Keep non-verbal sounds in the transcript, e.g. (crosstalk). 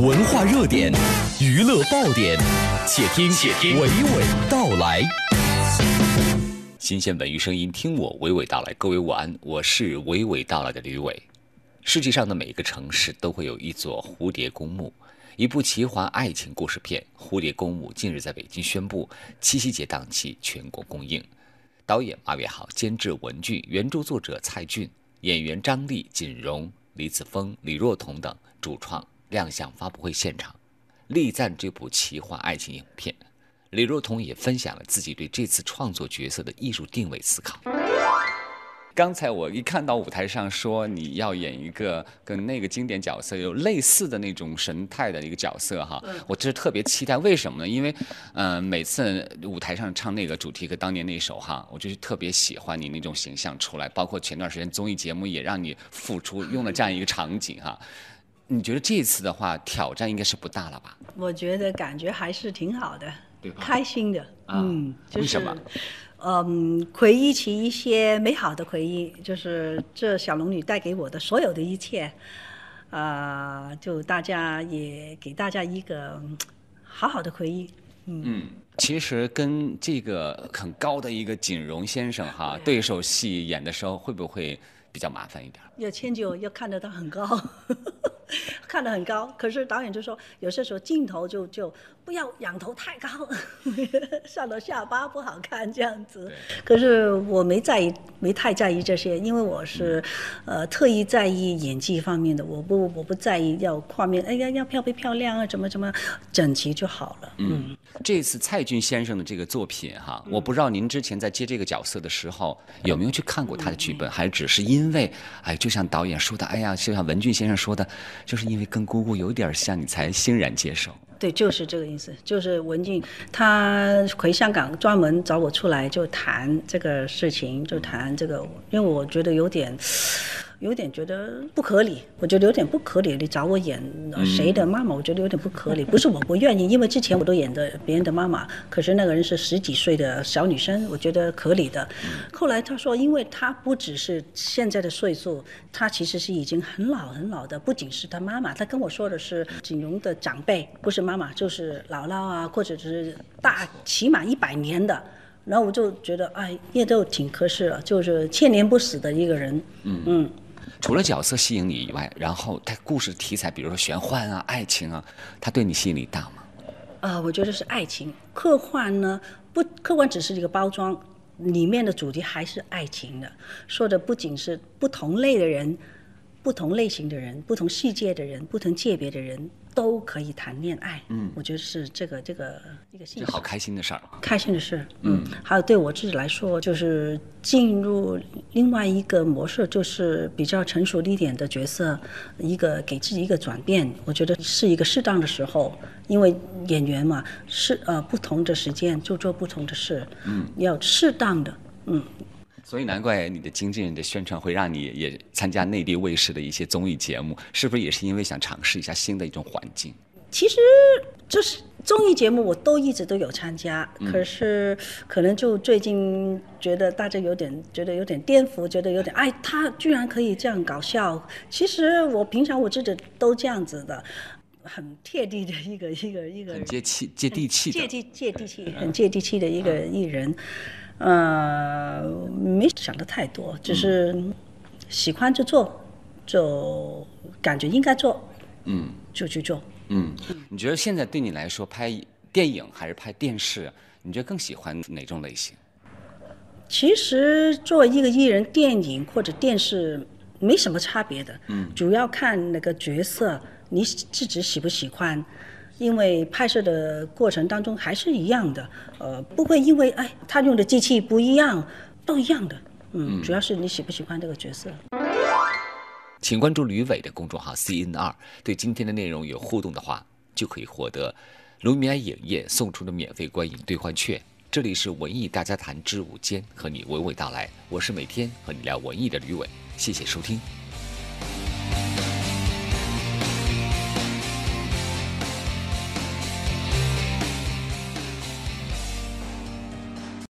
文化热点，娱乐爆点，且听且听娓娓道来。新鲜文娱声音，听我娓娓道来。各位晚安，我是娓娓道来的吕伟。世界上的每一个城市都会有一座蝴蝶公墓，一部奇幻爱情故事片《蝴蝶公墓》近日在北京宣布，七夕节档期全国公映。导演马伟豪，监制文俊，原著作者蔡骏，演员张丽、锦荣、李子峰、李若彤等主创亮相发布会现场，力赞这部奇幻爱情影片。李若彤也分享了自己对这次创作角色的艺术定位思考。刚才我一看到舞台上说你要演一个跟那个经典角色有类似的那种神态的一个角色哈，我就是特别期待。为什么呢？因为，嗯，每次舞台上唱那个主题歌，当年那首哈，我就是特别喜欢你那种形象出来。包括前段时间综艺节目也让你复出，用了这样一个场景哈。你觉得这次的话挑战应该是不大了吧？我觉得感觉还是挺好的，对吧？开心的，嗯，为什么？嗯，回忆起一些美好的回忆，就是这小龙女带给我的所有的一切，啊，就大家也给大家一个好好的回忆。嗯，其实跟这个很高的一个锦荣先生哈对手戏演的时候，会不会比较麻烦一点？要迁就，要看得到很高。看得很高，可是导演就说，有些时候镜头就就不要仰头太高，(laughs) 上到下巴不好看这样子。可是我没在意，没太在意这些，因为我是，呃，特意在意演技方面的，我不我不在意要画面，哎呀要漂不漂亮啊，怎么怎么整齐就好了。嗯，这次蔡骏先生的这个作品哈，我不知道您之前在接这个角色的时候有没有去看过他的剧本，还只是因为，哎，就像导演说的，哎呀，就像文俊先生说的。就是因为跟姑姑有点像，你才欣然接受。对，就是这个意思。就是文静，她回香港专门找我出来就谈这个事情，就谈这个，因为我觉得有点。有点觉得不合理，我觉得有点不合理。你找我演谁的妈妈，我觉得有点不合理。不是我不愿意，因为之前我都演的别人的妈妈，可是那个人是十几岁的小女生，我觉得合理的。后来他说，因为他不只是现在的岁数，他其实是已经很老很老的，不仅是他妈妈，他跟我说的是锦荣的长辈，不是妈妈就是姥姥啊，或者是大起码一百年的。然后我就觉得，哎，也都挺合适了，就是千年不死的一个人。嗯嗯。除了角色吸引你以外，然后它故事题材，比如说玄幻啊、爱情啊，它对你吸引力大吗？啊，我觉得是爱情。科幻呢，不，科幻只是一个包装，里面的主题还是爱情的。说的不仅是不同类的人、不同类型的人、不同世界的人、不同界别的人。都可以谈恋爱，嗯，我觉得是这个这个一个这好开心的事儿，开心的事，嗯，还有对我自己来说，就是进入另外一个模式，就是比较成熟一点的角色，一个给自己一个转变，我觉得是一个适当的时候，因为演员嘛，是呃不同的时间就做不同的事，嗯，要适当的，嗯。所以难怪你的经纪人的宣传会让你也参加内地卫视的一些综艺节目，是不是也是因为想尝试一下新的一种环境？其实就是综艺节目我都一直都有参加，可是可能就最近觉得大家有点觉得有点颠覆，觉得有点哎，他居然可以这样搞笑。其实我平常我自己都这样子的，很贴地的一个 (laughs) 一个一个接气接地气接地接地气很接地气的一个艺人。呃，没想的太多，就是喜欢就做，就感觉应该做，嗯，就去做。嗯，你觉得现在对你来说，拍电影还是拍电视，你觉得更喜欢哪种类型？其实作为一个艺人，电影或者电视没什么差别的，嗯，主要看那个角色，你自己喜不喜欢。因为拍摄的过程当中还是一样的，呃，不会因为哎他用的机器不一样，都一样的，嗯，主要是你喜不喜欢这个角色。请关注吕伟的公众号 C N R，对今天的内容有互动的话，就可以获得卢米埃影业送出的免费观影兑换券。这里是文艺大家谈之午间，和你娓娓道来，我是每天和你聊文艺的吕伟，谢谢收听。